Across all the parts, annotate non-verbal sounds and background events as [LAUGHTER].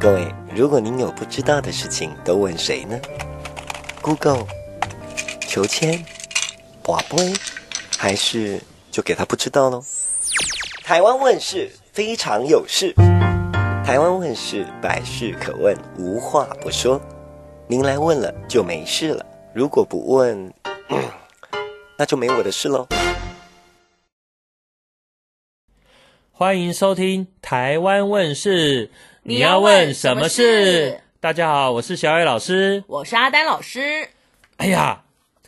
各位，如果您有不知道的事情，都问谁呢？Google、求签、博杯，还是就给他不知道喽？台湾问事非常有事，台湾问事百事可问，无话不说。您来问了就没事了，如果不问，[CLEARS THROAT] 那就没我的事喽。欢迎收听台湾问事。你要问什么事？大家好，我是小野老师，我是阿丹老师。哎呀，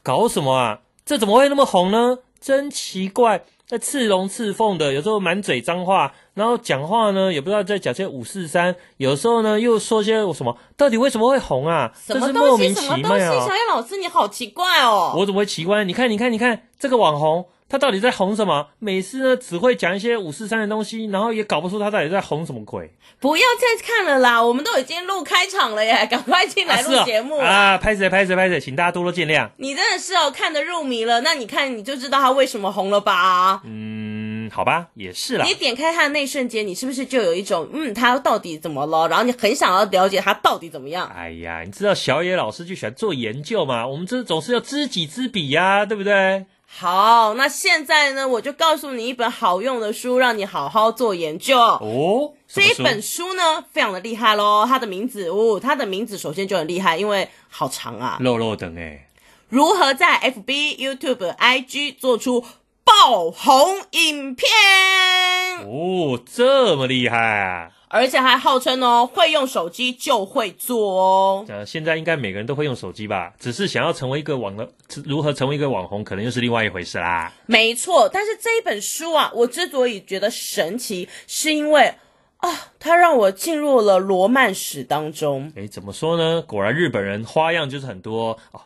搞什么啊？这怎么会那么红呢？真奇怪，那刺龙刺凤的，有时候满嘴脏话，然后讲话呢也不知道在讲些五四三，有时候呢又说些什么？到底为什么会红啊？什么东西？这是莫名其妙啊。什么东西？小野老师，你好奇怪哦！我怎么会奇怪？你看，你看，你看这个网红。他到底在红什么？每次呢只会讲一些五四三的东西，然后也搞不出他到底在红什么鬼。不要再看了啦，我们都已经录开场了耶，[LAUGHS] 赶快进来录节目啊！拍谁拍谁拍谁，请大家多多见谅。你真的是哦，看得入迷了，那你看你就知道他为什么红了吧？嗯，好吧，也是啦。你点开他的那瞬间，你是不是就有一种嗯，他到底怎么了？然后你很想要了解他到底怎么样？哎呀，你知道小野老师就喜欢做研究嘛，我们这总是要知己知彼呀，对不对？好，那现在呢，我就告诉你一本好用的书，让你好好做研究哦。这一本书呢，非常的厉害喽。它的名字，哦，它的名字首先就很厉害，因为好长啊。肉肉等哎，如何在 FB、YouTube、IG 做出爆红影片？哦，这么厉害啊！而且还号称哦，会用手机就会做哦。呃，现在应该每个人都会用手机吧？只是想要成为一个网的，如何成为一个网红，可能又是另外一回事啦。没错，但是这一本书啊，我之所以觉得神奇，是因为啊，它让我进入了罗曼史当中。诶，怎么说呢？果然日本人花样就是很多哦。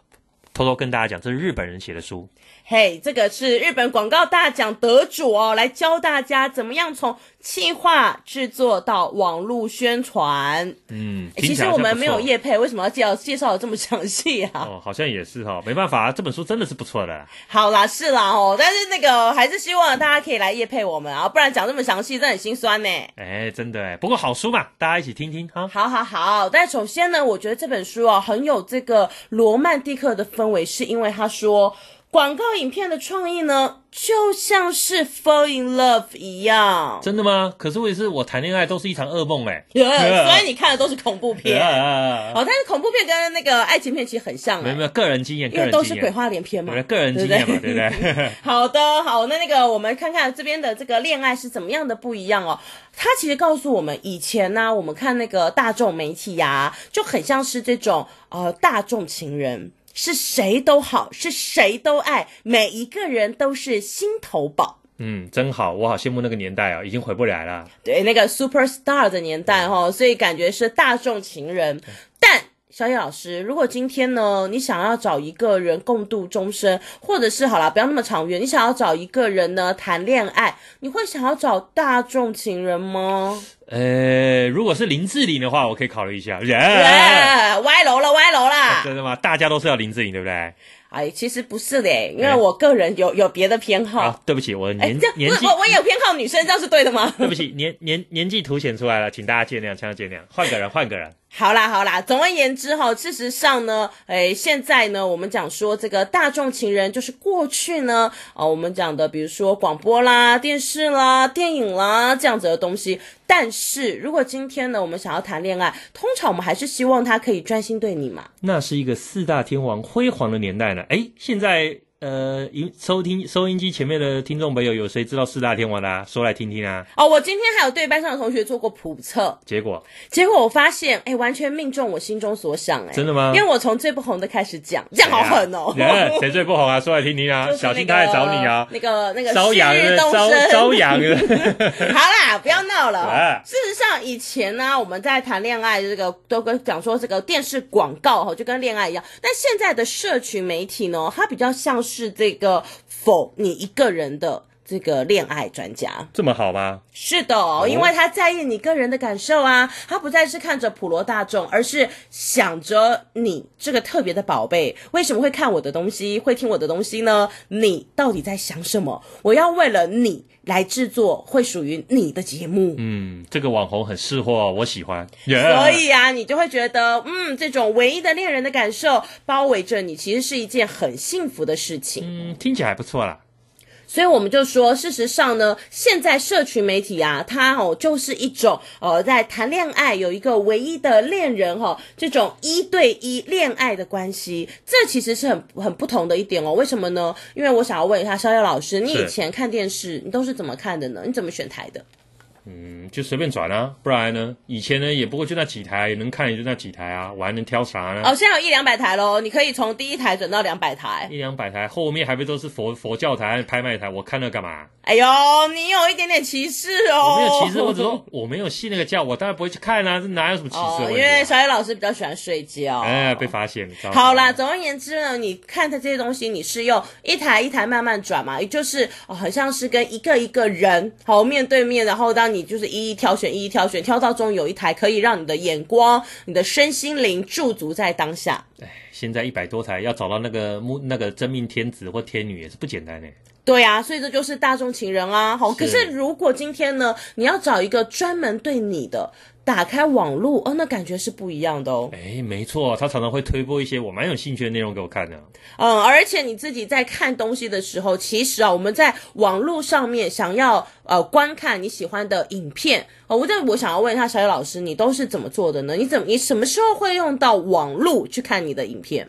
偷偷跟大家讲，这是日本人写的书。嘿，这个是日本广告大奖得主哦，来教大家怎么样从企划制作到网络宣传。嗯，其实我们没有业配，为什么要介绍介绍的这么详细啊？哦，好像也是哈、哦，没办法啊，这本书真的是不错的。好啦，是啦哦，但是那个还是希望大家可以来业配我们啊，不然讲这么详细，真的很心酸呢。哎，真的哎，不过好书嘛，大家一起听听哈。好好好，但首先呢，我觉得这本书哦，很有这个罗曼蒂克的氛围，是因为他说广告影片的创意呢。就像是 fall in love 一样，真的吗？可是我也是，我谈恋爱都是一场噩梦哎。[LAUGHS] 所以你看的都是恐怖片。[LAUGHS] 哦，但是恐怖片跟那个爱情片其实很像。没有没有，个人经验，因为都是鬼话连篇嘛。个人经验嘛，对不对？[LAUGHS] 好的，好，那那个我们看看这边的这个恋爱是怎么样的不一样哦。他其实告诉我们，以前呢，我们看那个大众媒体呀，就很像是这种呃大众情人。是谁都好，是谁都爱，每一个人都是心头宝。嗯，真好，我好羡慕那个年代啊，已经回不来了。对，那个 super star 的年代哈、哦，所以感觉是大众情人，但。小野老师，如果今天呢，你想要找一个人共度终生，或者是好啦，不要那么长远，你想要找一个人呢谈恋爱，你会想要找大众情人吗？呃，如果是林志玲的话，我可以考虑一下。Yeah, 歪楼了，歪楼了，啊，真的吗？大家都是要林志玲，对不对？哎，其实不是的，因为我个人有有别的偏好。啊，对不起，我年年纪，我我有偏好女生，这样是对的吗？对不起，年年年纪凸显出来了，请大家见谅，请大家见谅，换个人，换个人。好啦好啦，总而言之哈，事实上呢，诶，现在呢，我们讲说这个大众情人，就是过去呢，啊，我们讲的，比如说广播啦、电视啦、电影啦这样子的东西。但是如果今天呢，我们想要谈恋爱，通常我们还是希望他可以专心对你嘛。那是一个四大天王辉煌的年代呢。诶，现在。呃，音收听收音机前面的听众朋友，有谁知道四大天王的啊？说来听听啊！哦，我今天还有对班上的同学做过普测，结果结果我发现，哎，完全命中我心中所想，哎，真的吗？因为我从最不红的开始讲，这样好狠哦！谁，谁最不红啊？说来听听啊！[LAUGHS] 小心他来找你啊！那个那个朝阳，朝朝阳。[LAUGHS] 好啦，不要闹了。事实上，以前呢，我们在谈恋爱，这个都跟讲说这个电视广告哈，就跟恋爱一样。但现在的社群媒体呢，它比较像是是这个。否你一个人的这个恋爱专家。这么好吗？是的，哦，因为他在意你个人的感受啊，他不再是看着普罗大众，而是想着你这个特别的宝贝，为什么会看我的东西，会听我的东西呢？你到底在想什么？我要为了你来制作会属于你的节目。嗯，这个网红很识货，我喜欢。Yeah. 所以啊，你就会觉得，嗯，这种唯一的恋人的感受包围着你，其实是一件很幸福的事情。嗯，听起来还不错啦。所以我们就说，事实上呢，现在社群媒体啊，它哦就是一种呃，在谈恋爱有一个唯一的恋人哈、哦，这种一对一恋爱的关系，这其实是很很不同的一点哦。为什么呢？因为我想要问一下逍遥老师，你以前看电视，你都是怎么看的呢？你怎么选台的？嗯，就随便转啊，不然呢？以前呢，也不过就那几台，能看也就那几台啊，我还能挑啥呢？哦，现在有一两百台喽，你可以从第一台转到两百台，一两百台，后面还不都是佛佛教台、拍卖台？我看那干嘛？哎呦，你有一点点歧视哦！我没有歧视，[LAUGHS] 我只说我没有信那个教，我当然不会去看啊，这哪有什么歧视、啊哦？因为小野老师比较喜欢睡觉。哎，被发现。好啦，总而言之呢，你看的这些东西，你是用一台一台慢慢转嘛，也就是哦，好像是跟一个一个人好面对面，然后当你你就是一一挑选，一一挑选，挑到中有一台可以让你的眼光、你的身心灵驻足在当下。哎，现在一百多台要找到那个木那个真命天子或天女也是不简单呢。对呀、啊，所以这就是大众情人啊。好，可是如果今天呢，你要找一个专门对你的，打开网络哦，那感觉是不一样的哦。哎，没错，他常常会推播一些我蛮有兴趣的内容给我看的。嗯，而且你自己在看东西的时候，其实啊，我们在网络上面想要呃观看你喜欢的影片哦，我这我想要问一下小野老师，你都是怎么做的呢？你怎么你什么时候会用到网络去看你的影片？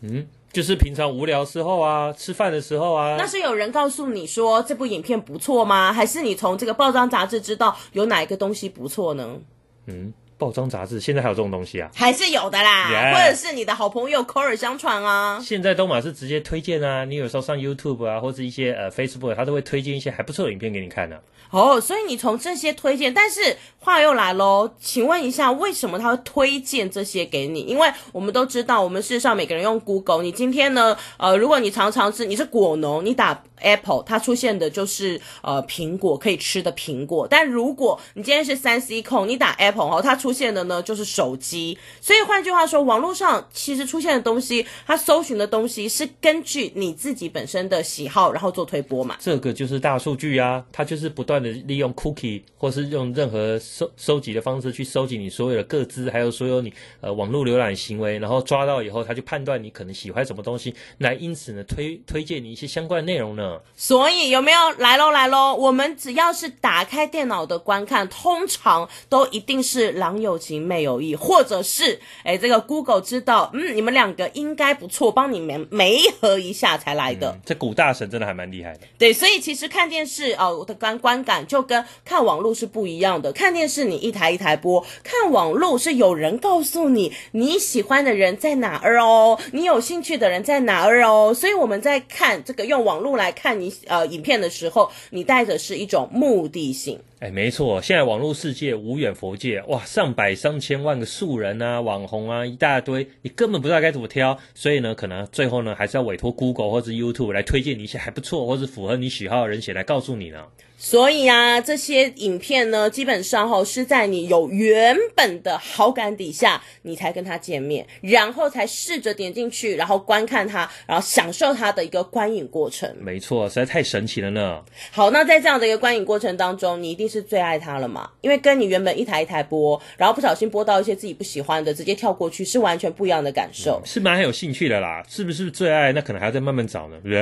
嗯。就是平常无聊时候啊，吃饭的时候啊。那是有人告诉你说这部影片不错吗？还是你从这个报章杂志知道有哪一个东西不错呢？嗯，报章杂志现在还有这种东西啊？还是有的啦，Yeah. 或者是你的好朋友口耳相传啊。现在都嘛是直接推荐啊，你有时候上 YouTube 啊，或者一些呃 Facebook，他都会推荐一些还不错的影片给你看呢、啊。哦，所以你从这些推荐，但是话又来喽，请问一下，为什么他会推荐这些给你？因为我们都知道，我们事实上每个人用 Google，你今天呢，呃，如果你常常是，你是果农，你打 Apple，它出现的就是呃苹果可以吃的苹果。但如果你今天是三 C 控，你打 Apple 哦，它出现的呢就是手机。所以换句话说，网络上其实出现的东西，它搜寻的东西是根据你自己本身的喜好，然后做推播嘛。这个就是大数据啊，它就是不断的。利用 cookie 或是用任何收收集的方式去收集你所有的个资，还有所有你呃网络浏览行为，然后抓到以后，它就判断你可能喜欢什么东西，来因此呢推推荐你一些相关内容呢。所以有没有来喽来喽？我们只要是打开电脑的观看，通常都一定是郎有情妹有意，或者是哎这个 Google 知道嗯你们两个应该不错，帮你们媒合一下才来的。嗯、这古大神真的还蛮厉害的。对，所以其实看电视哦，我的观观。感就跟看网络是不一样的。看电视你一台一台播，看网络是有人告诉你你喜欢的人在哪儿哦，你有兴趣的人在哪儿哦。所以我们在看这个用网络来看你呃影片的时候，你带的是一种目的性。哎，没错，现在网络世界无远佛界，哇，上百上千万个素人啊，网红啊，一大堆，你根本不知道该怎么挑，所以呢，可能最后呢，还是要委托 Google 或者 YouTube 来推荐你一些还不错或者符合你喜好的人写来告诉你呢。所以啊，这些影片呢，基本上齁是在你有原本的好感底下，你才跟他见面，然后才试着点进去，然后观看他，然后享受他的一个观影过程。没错，实在太神奇了呢。好，那在这样的一个观影过程当中，你一定。是最爱他了嘛？因为跟你原本一台一台播，然后不小心播到一些自己不喜欢的，直接跳过去，是完全不一样的感受。嗯、是蛮有兴趣的啦，是不是最爱？那可能还要再慢慢找呢。对，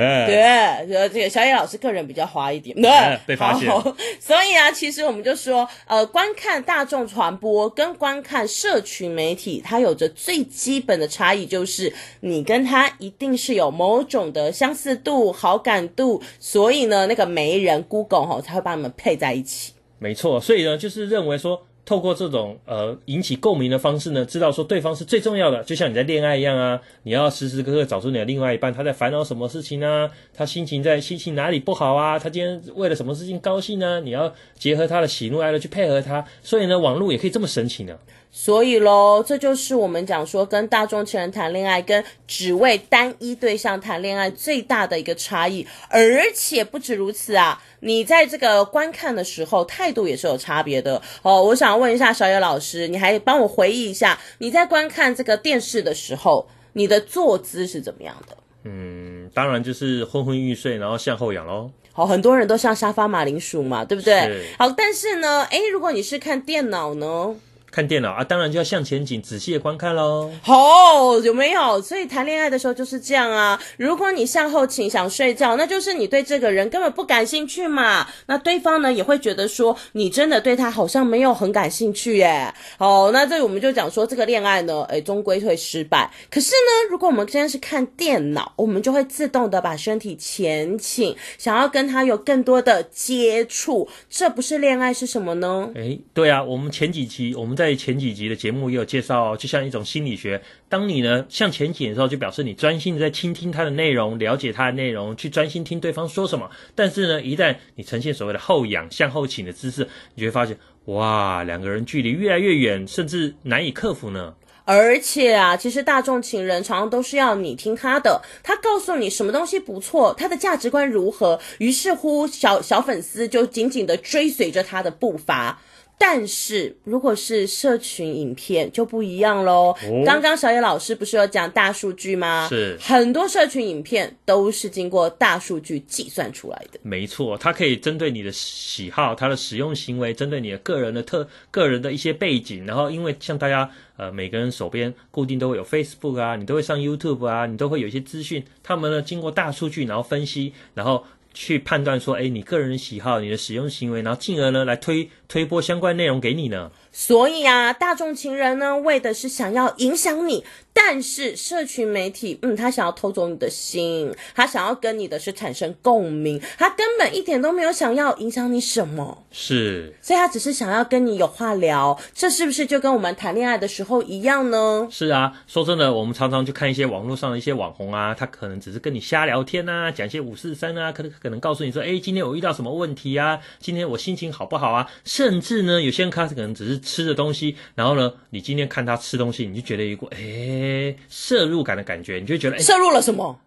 对，这个小野老师个人比较花一点，对，被发现。[LAUGHS] 所以啊，其实我们就说，呃，观看大众传播跟观看社群媒体，它有着最基本的差异，就是你跟他一定是有某种的相似度、好感度，所以呢，那个媒人 Google 吼才会把你们配在一起。没错，所以呢，就是认为说透过这种呃引起共鸣的方式呢，知道说对方是最重要的，就像你在恋爱一样啊，你要时时刻刻找出你的另外一半，他在烦恼什么事情呢？他心情在心情哪里不好啊？他今天为了什么事情高兴呢？你要结合他的喜怒哀乐去配合他，所以呢，网络也可以这么神奇呢。所以喽，这就是我们讲说跟大众情人谈恋爱，跟只为单一对象谈恋爱最大的一个差异，而且不止如此啊。你在这个观看的时候，态度也是有差别的哦。我想问一下小野老师，你还帮我回忆一下，你在观看这个电视的时候，你的坐姿是怎么样的？嗯，当然就是昏昏欲睡，然后向后仰喽。好，很多人都像沙发马铃薯嘛，对不对？好，但是呢，诶，如果你是看电脑呢？看电脑啊，当然就要向前倾，仔细的观看喽。好，oh, 有没有？所以谈恋爱的时候就是这样啊。如果你向后倾想睡觉，那就是你对这个人根本不感兴趣嘛。那对方呢也会觉得说，你真的对他好像没有很感兴趣耶。好，那这里我们就讲说这个恋爱呢，诶，终归会失败。可是呢，如果我们今天是看电脑，我们就会自动的把身体前倾，想要跟他有更多的接触，这不是恋爱是什么呢？诶，对啊，我们前几期我们在。在前几集的节目也有介绍，就像一种心理学，当你呢向前倾的时候，就表示你专心在倾听他的内容，了解他的内容，去专心听对方说什么。但是呢，一旦你呈现所谓的后仰、向后倾的姿势，你就会发现，哇，两个人距离越来越远，甚至难以克服呢。而且啊，其实大众情人常常都是要你听他的，他告诉你什么东西不错，他的价值观如何，于是乎小小粉丝就紧紧的追随着他的步伐。但是，如果是社群影片就不一样喽。哦、刚刚小野老师不是有讲大数据吗？是，很多社群影片都是经过大数据计算出来的。没错，它可以针对你的喜好、它的使用行为，针对你的个人的特、个人的一些背景。然后，因为像大家呃，每个人手边固定都会有 Facebook 啊，你都会上 YouTube 啊，你都会有一些资讯。他们呢，经过大数据，然后分析，然后。去判断说，哎，你个人喜好、你的使用行为，然后进而呢来推推播相关内容给你呢。所以啊，大众情人呢，为的是想要影响你。但是社群媒体，嗯，他想要偷走你的心，他想要跟你的是产生共鸣，他根本一点都没有想要影响你什么，是，所以他只是想要跟你有话聊，这是不是就跟我们谈恋爱的时候一样呢？是啊，说真的，我们常常去看一些网络上的一些网红啊，他可能只是跟你瞎聊天啊，讲一些五四三啊，可能可能告诉你说，哎，今天我遇到什么问题啊，今天我心情好不好啊，甚至呢，有些人他可能只是吃的东西，然后呢，你今天看他吃东西，你就觉得一股，哎。摄入感的感觉，你就觉得哎，摄入了什么？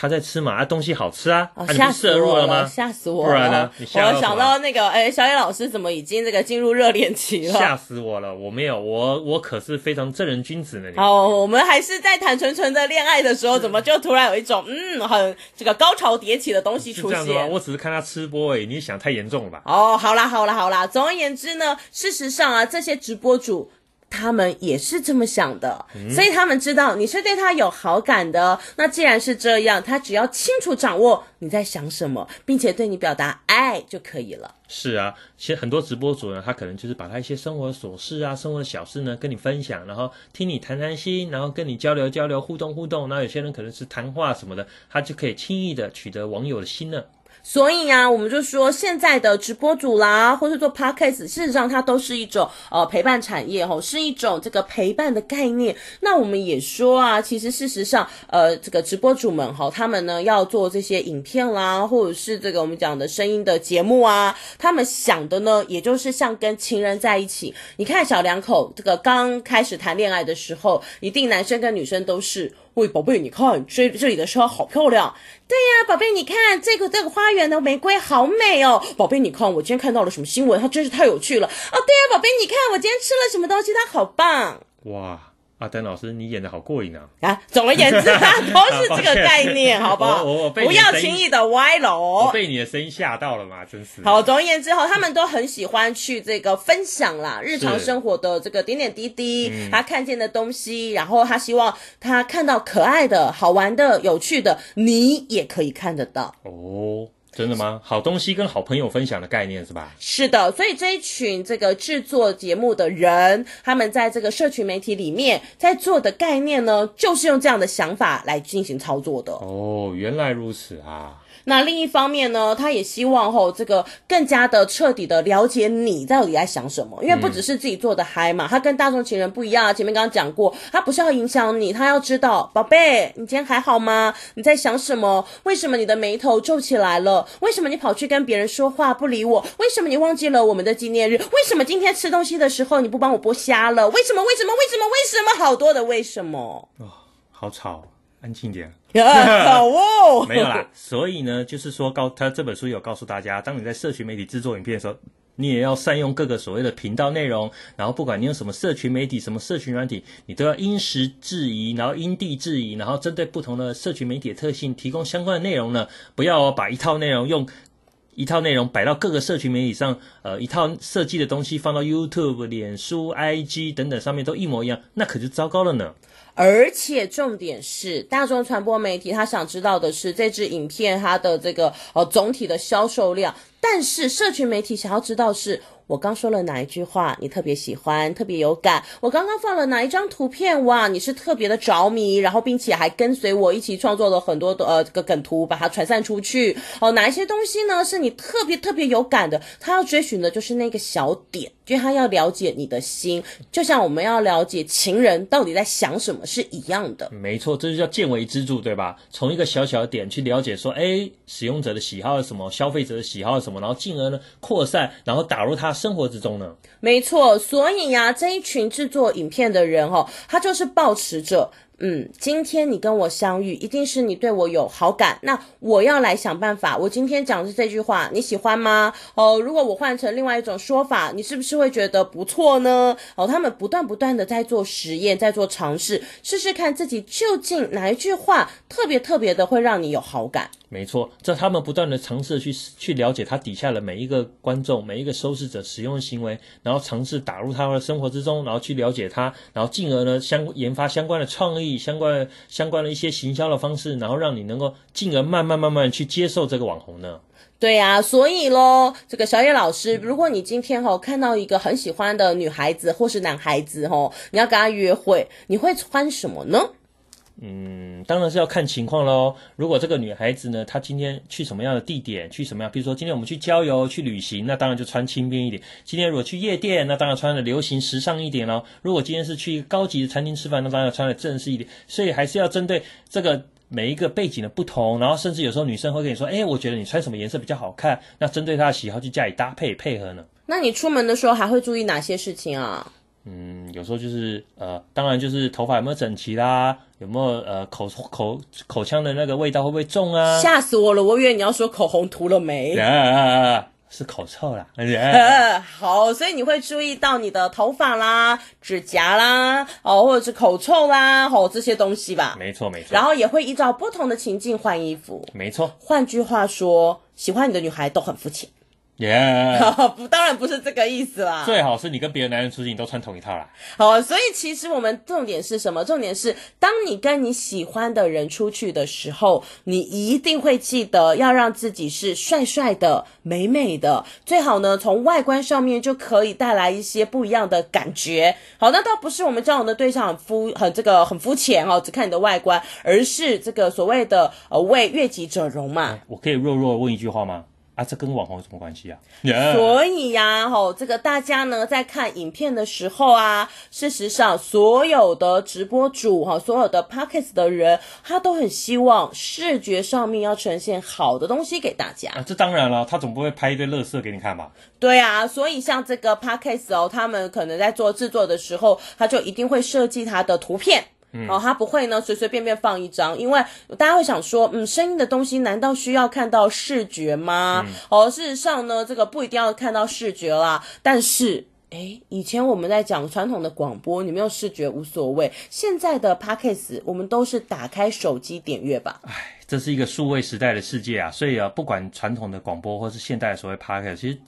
他在吃嘛，啊，东西好吃啊，哦、吓死我了，吓死我了！不然呢？你吓我想到那个，哎，小野老师怎么已经这个进入热恋期了？吓死我了！我没有，我我可是非常正人君子呢。好，我们还是在谈纯纯的恋爱的时候，怎么就突然有一种嗯，很这个高潮迭起的东西出现？这样吗？我只是看他吃播而已，你想太严重了吧？哦，好啦，好啦，好啦。总而言之呢，事实上啊，这些直播主。他们也是这么想的，所以他们知道你是对他有好感的。那既然是这样，他只要清楚掌握你在想什么，并且对你表达爱就可以了。是啊，其实很多直播主呢，他可能就是把他一些生活琐事啊、生活小事呢跟你分享，然后听你谈谈心，然后跟你交流交流、互动互动。那有些人可能是谈话什么的，他就可以轻易的取得网友的心呢。所以啊，我们就说现在的直播主啦，或是做 podcast，事实上它都是一种呃陪伴产业吼，是一种这个陪伴的概念。那我们也说啊，其实事实上，呃，这个直播主们哈，他们呢要做这些影片啦，或者是这个我们讲的声音的节目啊，他们想的呢，也就是像跟情人在一起。你看小两口这个刚开始谈恋爱的时候，一定男生跟女生都是。喂，宝贝，你看这这里的车好漂亮。对呀，宝贝，你看这个这个花园的玫瑰好美哦。宝贝，你看我今天看到了什么新闻？它真是太有趣了。哦，对呀，宝贝，你看我今天吃了什么东西？它好棒。哇。阿丹老师，你演的好过瘾啊！啊，总而言之，他 [LAUGHS] 都是这个概念，好不好？我我被不要轻易的歪楼。我被你的声音吓到了嘛，真是。好，总而言之，哈，他们都很喜欢去这个分享啦，日常生活的这个点点滴滴，是他看见的东西，然后他希望他看到可爱的、好玩的、有趣的，你也可以看得到哦。真的吗？好东西跟好朋友分享的概念是吧？是的，所以这一群这个制作节目的人，他们在这个社群媒体里面在做的概念呢，就是用这样的想法来进行操作的。哦，原来如此啊。那另一方面呢，他也希望吼这个更加的彻底的了解你到底在想什么，因为不只是自己做的嗨嘛，他跟大众情人不一样。前面刚刚讲过，他不是要影响你，他要知道，宝贝，你今天还好吗？你在想什么？为什么你的眉头皱起来了？为什么你跑去跟别人说话不理我？为什么你忘记了我们的纪念日？为什么今天吃东西的时候你不帮我剥虾了？为什么？为什么？为什么？为什么？好多的为什么？哦，好吵，安静点。[LAUGHS] 好哦，[LAUGHS] 没有啦。所以呢，就是说，告他这本书有告诉大家，当你在社群媒体制作影片的时候，你也要善用各个所谓的频道内容。然后，不管你用什么社群媒体、什么社群软体，你都要因时制宜，然后因地制宜，然后针对不同的社群媒体的特性，提供相关的内容呢。不要把一套内容用一套内容摆到各个社群媒体上，呃，一套设计的东西放到 YouTube、脸书、IG 等等上面都一模一样，那可就糟糕了呢。而且重点是，大众传播媒体他想知道的是这支影片它的这个呃总体的销售量，但是社群媒体想要知道是。我刚说了哪一句话，你特别喜欢，特别有感？我刚刚放了哪一张图片？哇，你是特别的着迷，然后并且还跟随我一起创作了很多的呃这个梗图，把它传散出去。哦，哪一些东西呢？是你特别特别有感的？他要追寻的就是那个小点，因为他要了解你的心，就像我们要了解情人到底在想什么是一样的。没错，这就叫见微知著，对吧？从一个小小的点去了解说，哎，使用者的喜好是什么，消费者的喜好是什么，然后进而呢扩散，然后打入他。生活之中呢？没错，所以呀，这一群制作影片的人哦，他就是保持着。嗯，今天你跟我相遇，一定是你对我有好感。那我要来想办法。我今天讲的这句话，你喜欢吗？哦，如果我换成另外一种说法，你是不是会觉得不错呢？哦，他们不断不断的在做实验，在做尝试，试试看自己究竟哪一句话特别特别的会让你有好感。没错，这他们不断的尝试去 [LAUGHS] 去了解他底下的每一个观众、每一个收视者使用行为，然后尝试打入他们的生活之中，然后去了解他，然后进而呢相研发相关的创意。相关相关的一些行销的方式，然后让你能够进而慢慢慢慢去接受这个网红呢？对呀、啊，所以喽，这个小野老师，如果你今天哦看到一个很喜欢的女孩子或是男孩子哦，你要跟他约会，你会穿什么呢？嗯，当然是要看情况喽。如果这个女孩子呢，她今天去什么样的地点，去什么样，比如说今天我们去郊游、去旅行，那当然就穿轻便一点。今天如果去夜店，那当然穿的流行时尚一点喽。如果今天是去一个高级的餐厅吃饭，那当然要穿的正式一点。所以还是要针对这个每一个背景的不同，然后甚至有时候女生会跟你说：“哎，我觉得你穿什么颜色比较好看。”那针对她的喜好去加以搭配配合呢。那你出门的时候还会注意哪些事情啊？嗯，有时候就是呃，当然就是头发有没有整齐啦，有没有呃口口口腔的那个味道会不会重啊？吓死我了，我以为你要说口红涂了没？啊，是口臭啦。啊、[LAUGHS] 好，所以你会注意到你的头发啦、指甲啦，哦，或者是口臭啦，哦这些东西吧。没错没错。然后也会依照不同的情境换衣服。没错。换句话说，喜欢你的女孩都很肤浅。耶，Yeah. [LAUGHS] 不，当然不是这个意思啦。最好是你跟别的男人出去，你都穿同一套啦。好，所以其实我们重点是什么？重点是，当你跟你喜欢的人出去的时候，你一定会记得要让自己是帅帅的、美美的，最好呢，从外观上面就可以带来一些不一样的感觉。好，那倒不是我们交往的对象很肤很这个很肤浅哦，只看你的外观，而是这个所谓的呃为悦己者容嘛。我可以弱弱问一句话吗？啊，这跟网红有什么关系啊？Yeah. 所以呀、啊，吼，这个大家呢在看影片的时候啊，事实上所有的直播主哈，所有的 Podcast 的人，他都很希望视觉上面要呈现好的东西给大家。啊，这当然了，他总不会拍一堆乐色给你看吧？对啊，所以像这个 Podcast 哦，他们可能在做制作的时候，他就一定会设计他的图片。嗯、哦，他不会呢，随随便便放一张，因为大家会想说，嗯，声音的东西难道需要看到视觉吗？嗯、哦，事实上呢，这个不一定要看到视觉啦。但是，诶，以前我们在讲传统的广播，你没有视觉无所谓。现在的 Podcast，我们都是打开手机点阅吧。哎，这是一个数位时代的世界啊，所以啊，不管传统的广播或是现代的所谓 Podcast，其实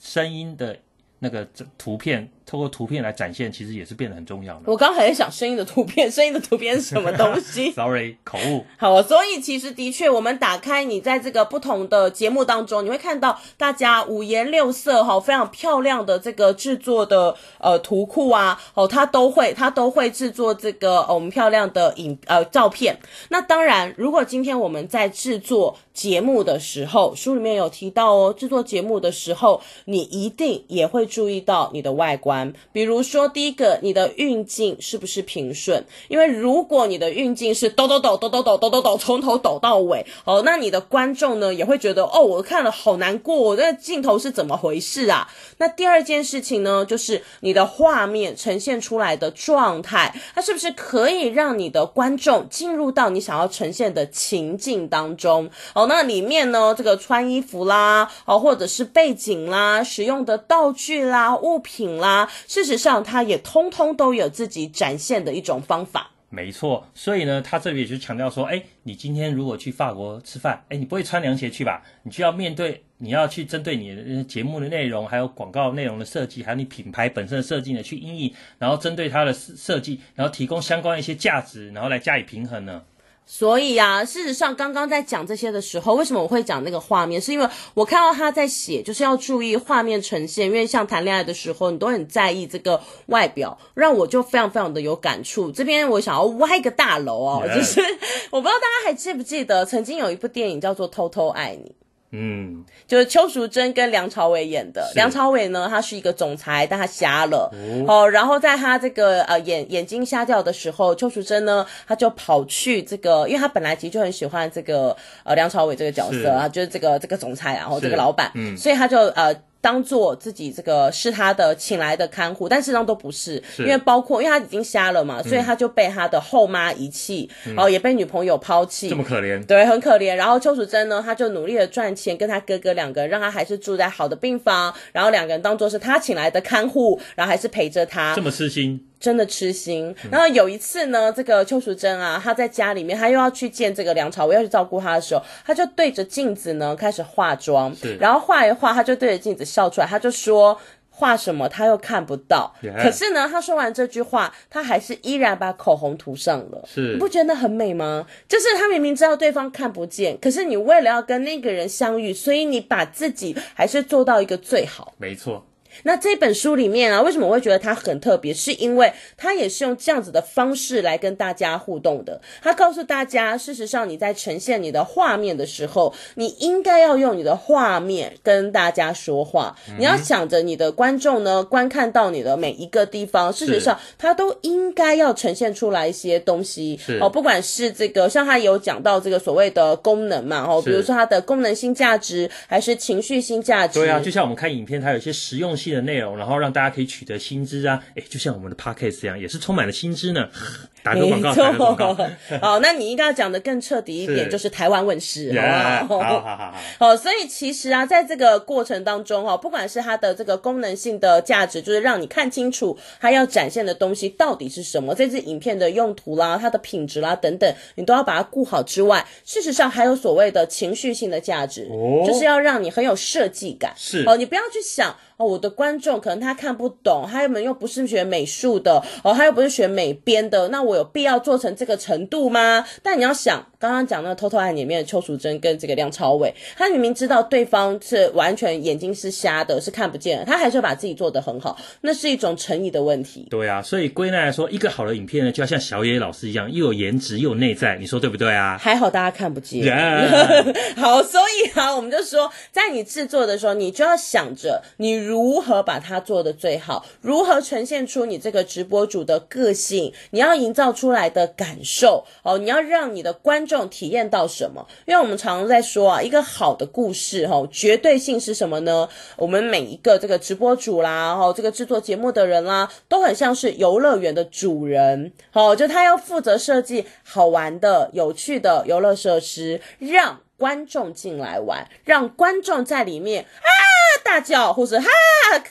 声音的。那个图片，透过图片来展现，其实也是变得很重要的。我刚还在想声音的图片，声音的图片是什么东西？[LAUGHS] Sorry，口误。好，所以其实的确，我们打开你在这个不同的节目当中，你会看到大家五颜六色哈，非常漂亮的这个制作的呃图库啊，哦，它都会它都会制作这个、哦、我们漂亮的影呃照片。那当然，如果今天我们在制作节目的时候，书里面有提到哦，制作节目的时候，你一定也会注意到你的外观，比如说第一个，你的运镜是不是平顺？因为如果你的运镜是抖抖抖抖抖抖抖抖抖，从头抖到尾，哦，那你的观众呢也会觉得，哦，我看了好难过，我这个镜头是怎么回事啊？那第二件事情呢，就是你的画面呈现出来的状态，它是不是可以让你的观众进入到你想要呈现的情境当中？哦，那里面呢，这个穿衣服啦，哦，或者是背景啦，使用的道具啦、物品啦，事实上，它也通通都有自己展现的一种方法。没错，所以呢，他这里就强调说，哎，你今天如果去法国吃饭，哎，你不会穿凉鞋去吧？你就要面对，你要去针对你的节目的内容，还有广告内容的设计，还有你品牌本身的设计呢，去因应，然后针对它的设计，然后提供相关的一些价值，然后来加以平衡呢。所以啊，事实上，刚刚在讲这些的时候，为什么我会讲那个画面？是因为我看到他在写，就是要注意画面呈现。因为像谈恋爱的时候，你都很在意这个外表，让我就非常非常的有感触。这边我想要歪个大楼哦就是 [LAUGHS] 我不知道大家还记不记得，曾经有一部电影叫做《偷偷爱你》。嗯，就是邱淑贞跟梁朝伟演的。梁朝伟呢，他是一个总裁，但他瞎了。哦，哦，然后在他这个呃眼眼睛瞎掉的时候，邱淑贞呢，他就跑去这个，因为他本来其实就很喜欢这个呃梁朝伟这个角色啊，就是这个这个总裁，然后这个老板，嗯，所以他就呃。当做自己这个是他的请来的看护，但事实上都不是，是。因为包括因为他已经瞎了嘛，嗯、所以他就被他的后妈遗弃，然后、嗯、也被女朋友抛弃，这么可怜，对，很可怜。然后邱淑贞呢，他就努力的赚钱，跟他哥哥两个人，让他还是住在好的病房，然后两个人当做是他请来的看护，然后还是陪着他，这么痴心。真的痴心。然后有一次呢，这个邱淑贞啊，她在家里面，她又要去见这个梁朝伟，要去照顾他的时候，她就对着镜子呢开始化妆，是然后画一画，她就对着镜子笑出来，她就说画什么，她又看不到。可是呢，她说完这句话，她还是依然把口红涂上了。是，你不觉得很美吗？就是她明明知道对方看不见，可是你为了要跟那个人相遇，所以你把自己还是做到一个最好。没错。那这本书里面啊，为什么我会觉得它很特别？是因为它也是用这样子的方式来跟大家互动的。它告诉大家，事实上你在呈现你的画面的时候，你应该要用你的画面跟大家说话。嗯、你要想着你的观众呢，观看到你的每一个地方，事实上它都应该要呈现出来一些东西。哦，不管是这个，像他有讲到这个所谓的功能嘛，哦，比如说它的功能性价值，还是情绪性价值。对啊，就像我们看影片，它有一些实用性的内容，然后让大家可以取得新知啊，哎，就像我们的 podcast 这样，也是充满了新知呢。[LAUGHS] 打个广告，打个广告。好，那你应该要讲的更彻底一点，就是台湾问世，好不好？好好好。好，所以其实啊，在这个过程当中哈，不管是它的这个功能性的价值，就是让你看清楚它要展现的东西到底是什么，这支影片的用途啦、它的品质啦等等，你都要把它顾好之外，事实上还有所谓的情绪性的价值，哦，就是要让你很有设计感。是哦，你不要去想。哦，我的观众可能他看不懂，他们又不是学美术的，哦，他又不是学美编的，那我有必要做成这个程度吗？但你要想，刚刚讲那个《偷偷爱》里面的邱淑贞跟这个梁朝伟，他明明知道对方是完全眼睛是瞎的，是看不见的，他还是会把自己做得很好，那是一种诚意的问题。对啊，所以归纳来说，一个好的影片呢，就要像小野老师一样，又有颜值又有内在，你说对不对啊？还好大家看不见。[LAUGHS] Yeah. 好，所以啊，我们就说，在你制作的时候，你就要想着你。如何把它做得最好？如何呈现出你这个直播主的个性？你要营造出来的感受哦，你要让你的观众体验到什么？因为我们常常在说啊，一个好的故事哈，绝对性是什么呢？我们每一个这个直播主啦，哈，这个制作节目的人啦，都很像是游乐园的主人，哦，就他要负责设计好玩的、有趣的游乐设施，让观众进来玩，让观众在里面啊。大叫，或是哈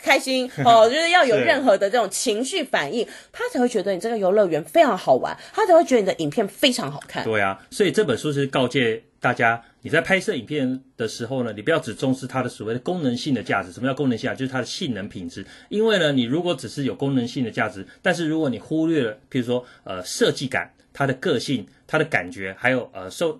开心 [LAUGHS] 哦，就是要有任何的这种情绪反应，他才会觉得你这个游乐园非常好玩，他才会觉得你的影片非常好看。对啊，所以这本书是告诫大家，你在拍摄影片的时候呢，你不要只重视它的所谓的功能性的价值。什么叫功能性啊？就是它的性能品质。因为呢，你如果只是有功能性的价值，但是如果你忽略了，譬如说呃设计感、它的个性、它的感觉，还有呃收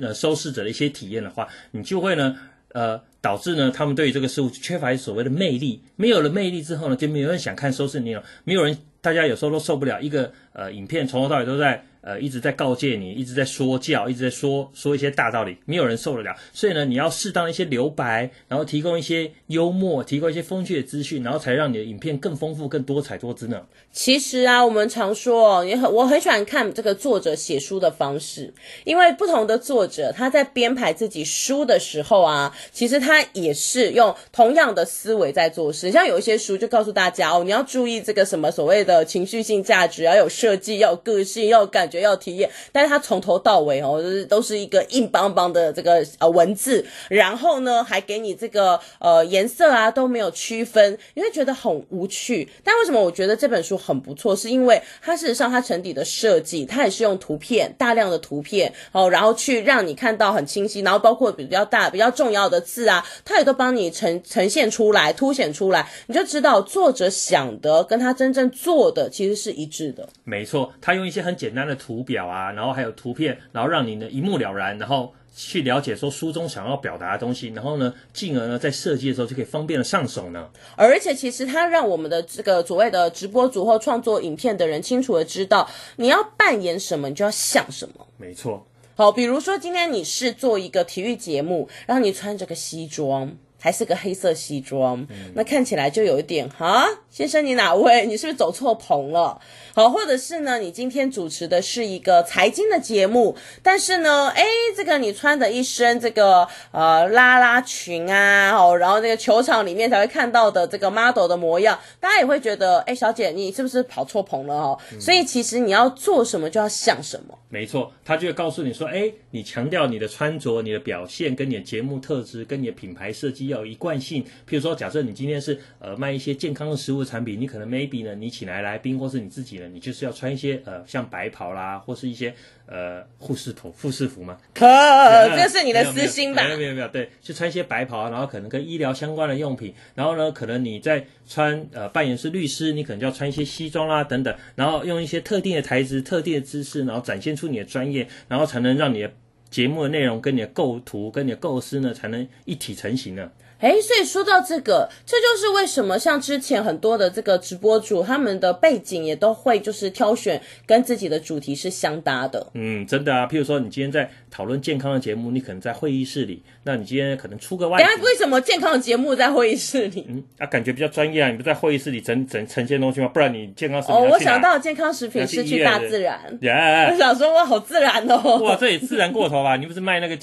呃收视者的一些体验的话，你就会呢呃导致呢他们对于这个事物缺乏所谓的魅力。没有了魅力之后呢，就没有人想看收视内容，没有人，大家有时候都受不了一个呃影片从头到尾都在。呃，一直在告诫你，一直在说教，一直在说说一些大道理，没有人受得了。所以呢，你要适当一些留白，然后提供一些幽默，提供一些风趣的资讯，然后才让你的影片更丰富、更多彩多姿呢。其实啊，我们常说，也很我很喜欢看这个作者写书的方式，因为不同的作者他在编排自己书的时候啊，其实他也是用同样的思维在做事。像有一些书就告诉大家哦，你要注意这个什么所谓的情绪性价值，要有设计，要有个性，要有感。觉要体验，但是它从头到尾哦，就是都是一个硬邦邦的这个呃文字，然后呢还给你这个呃颜色啊都没有区分，你会觉得很无趣。但为什么我觉得这本书很不错？是因为它事实上它沉底的设计，它也是用图片大量的图片哦，然后去让你看到很清晰，然后包括比较大比较重要的字啊，它也都帮你呈呈现出来，凸显出来，你就知道作者想的跟他真正做的其实是一致的。没错，他用一些很简单的。图表啊，然后还有图片，然后让你呢一目了然，然后去了解说书中想要表达的东西，然后呢，进而呢在设计的时候就可以方便的上手呢。而且其实它让我们的这个所谓的直播主或创作影片的人清楚的知道，你要扮演什么，你就要像什么。没错。好，比如说今天你是做一个体育节目，然后你穿着个西装。还是个黑色西装，嗯、那看起来就有一点哈，先生你哪位？你是不是走错棚了？好，或者是呢，你今天主持的是一个财经的节目，但是呢，哎，这个你穿的一身这个呃拉拉裙啊，哦，然后那个球场里面才会看到的这个 model 的模样，大家也会觉得，哎，小姐你是不是跑错棚了哦？嗯、所以其实你要做什么就要像什么。没错，他就会告诉你说，哎，你强调你的穿着、你的表现跟你的节目特质跟你的品牌设计。要有一贯性，譬如说，假设你今天是呃卖一些健康的食物产品，你可能 maybe 呢，你请来来宾或是你自己呢，你就是要穿一些呃像白袍啦，或是一些呃护士服、护士服嘛。可，[LAUGHS] 这是你的私心吧？没有没有没有，对，就穿一些白袍，然后可能跟医疗相关的用品，然后呢，可能你在穿呃扮演是律师，你可能就要穿一些西装啦等等，然后用一些特定的台词、特定的姿势，然后展现出你的专业，然后才能让你的节目的内容跟你的构图、跟你的构思呢，才能一体成型呢。哎，所以说到这个，这就是为什么像之前很多的这个直播主，他们的背景也都会就是挑选跟自己的主题是相搭的。嗯，真的啊。譬如说，你今天在讨论健康的节目，你可能在会议室里，那你今天可能出个外景。为什么健康的节目在会议室里？嗯，啊，感觉比较专业啊。你不在会议室里整整呈现东西吗？不然你健康食品哦，我想到健康食品是去大自然。耶！Yeah. 我想说，哇，好自然哦。哇，这也自然过头吧？你不是卖那个？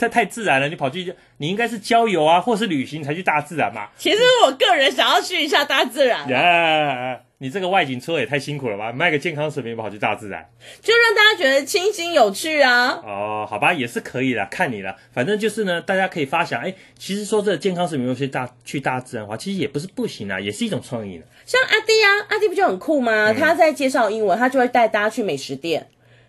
太太自然了，你跑去，你应该是郊游啊，或是旅行才去大自然嘛。其实我个人想要去一下大自然。Yeah, 你这个外景车也太辛苦了吧？卖个健康食品跑去大自然，就让大家觉得清新有趣啊。哦，好吧，也是可以的，看你了。反正就是呢，大家可以发想，哎，其实说这个健康食品有些大去大自然的话，其实也不是不行啊，也是一种创意的。像阿弟啊，阿弟不就很酷吗？嗯、他在介绍英文，他就会带大家去美食店。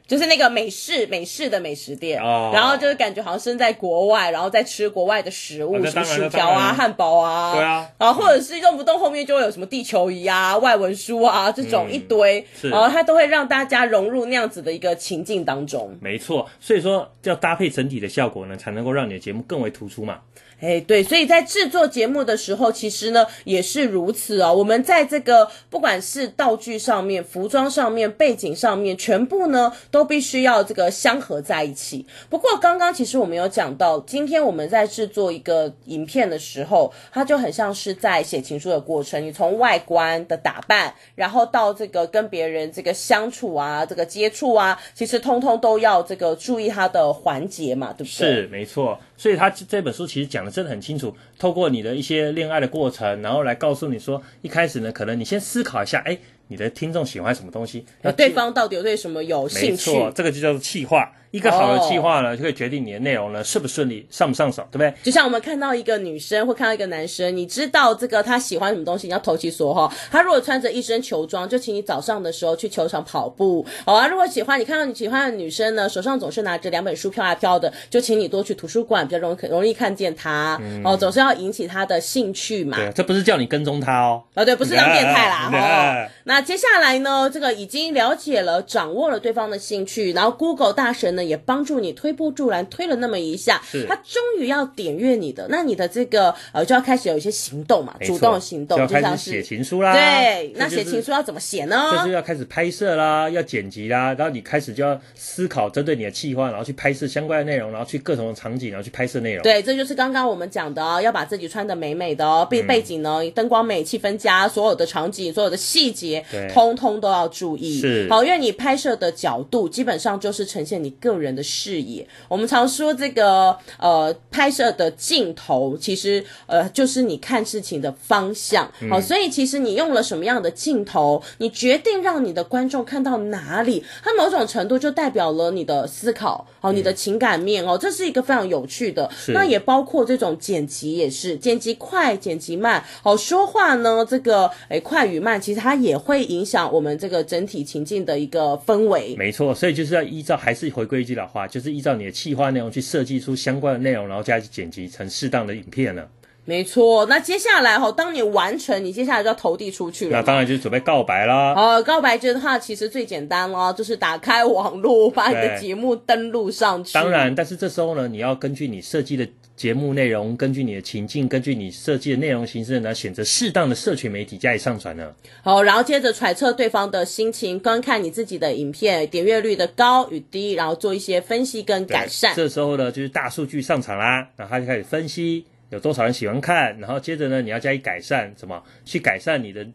就是那个美式美式的美食店，哦、然后就是感觉好像身在国外，然后在吃国外的食物，啊、什么薯条啊、汉堡啊，对啊，然后或者是动不动后面就会有什么地球仪啊、外文书啊这种一堆，嗯、然后它都会让大家融入那样子的一个情境当中。没错，所以说要搭配整体的效果呢，才能够让你的节目更为突出嘛。哎，对，所以在制作节目的时候，其实呢也是如此哦。我们在这个不管是道具上面、服装上面、背景上面，全部呢都必须要这个相合在一起。不过刚刚其实我们有讲到，今天我们在制作一个影片的时候，它就很像是在写情书的过程。你从外观的打扮，然后到这个跟别人这个相处啊、这个接触啊，其实通通都要这个注意它的环节嘛，对不对？是，没错。所以他这本书其实讲的真的很清楚，透过你的一些恋爱的过程，然后来告诉你说，一开始呢，可能你先思考一下，哎，你的听众喜欢什么东西，那对方到底有对什么有兴趣？没错，这个就叫做企划。一个好的计划呢，就可以决定你的内容呢顺不顺利，上不上手，对不对？就像我们看到一个女生或看到一个男生，你知道这个他喜欢什么东西，你要投其所好。他如果穿着一身球装，就请你早上的时候去球场跑步。好啊，如果喜欢你看到你喜欢的女生呢，手上总是拿着两本书飘啊飘的，就请你多去图书馆，比较容易容易看见她。嗯、哦，总是要引起她的兴趣嘛。对，这不是叫你跟踪她哦。啊、哦，对，不是当变态啦。哦，[LAUGHS] 那接下来呢，这个已经了解了、掌握了对方的兴趣，然后 Google 大神呢也帮助你推波助澜，推了那么一下，他终于要点阅你的，那你的这个呃就要开始有一些行动嘛，主动行动，就要开始写情书啦。对，那写情书要怎么写呢？就是要开始拍摄啦，要剪辑啦，然后你开始就要思考针对你的计划，然后去拍摄相关的内容，然后去各种的场景，然后去拍摄内容。对，这就是刚刚我们讲的哦，要把自己穿的美美的哦，背背景呢，灯光美，气氛佳，所有的场景，所有的细节，通通都要注意。是，好，因为你拍摄的角度基本上就是呈现你个人的视野。我们常说这个呃，拍摄的镜头其实呃就是你看事情的方向。好，所以其实你用了什么样的镜头，你决定让你的观众看到哪里，它某种程度就代表了你的思考，好，你的情感面哦，这是一个非常有趣的。那也包括这种剪辑也是，剪辑快，剪辑慢。好，说话呢，这个诶快与慢，其实它也会影响我们这个整体情境的一个氛围。没错，所以就是要依照，还是回归一句老话，就是依照你的企划内容去设计出相关的内容，然后加以剪辑成适当的影片了。没错，那接下来哈、哦，当你完成，你接下来就要投递出去了。那当然就是准备告白啦。呃，告白的话，其实最简单咯，就是打开网络，把你的节目登录上去。当然，但是这时候呢，你要根据你设计的节目内容，根据你的情境，根据你设计的内容形式呢，选择适当的社群媒体加以上传呢。好，然后接着揣测对方的心情，观看你自己的影片点阅率的高与低，然后做一些分析跟改善。这时候呢，就是大数据上场啦，然后他就开始分析。有多少人喜欢看？然后接着呢，你要加以改善，怎么？去改善你的，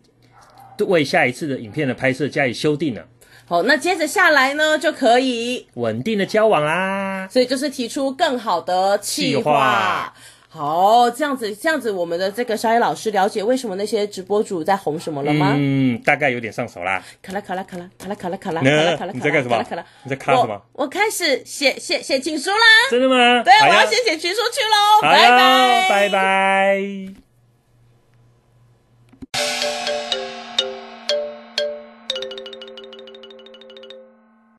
为下一次的影片的拍摄加以修订呢？好，那接着下来呢，就可以稳定的交往啦。所以就是提出更好的计划。好，这样子，这样子，我们的这个沙野老师了解为什么那些直播主在红什么了吗？嗯，大概有点上手啦。卡拉卡拉卡拉，卡拉卡拉卡拉，卡拉卡拉卡拉，在干什么？卡拉卡拉，你在看什么？我我开始写写写情书啦！真的吗？对，我要写写情书去喽！拜拜拜拜。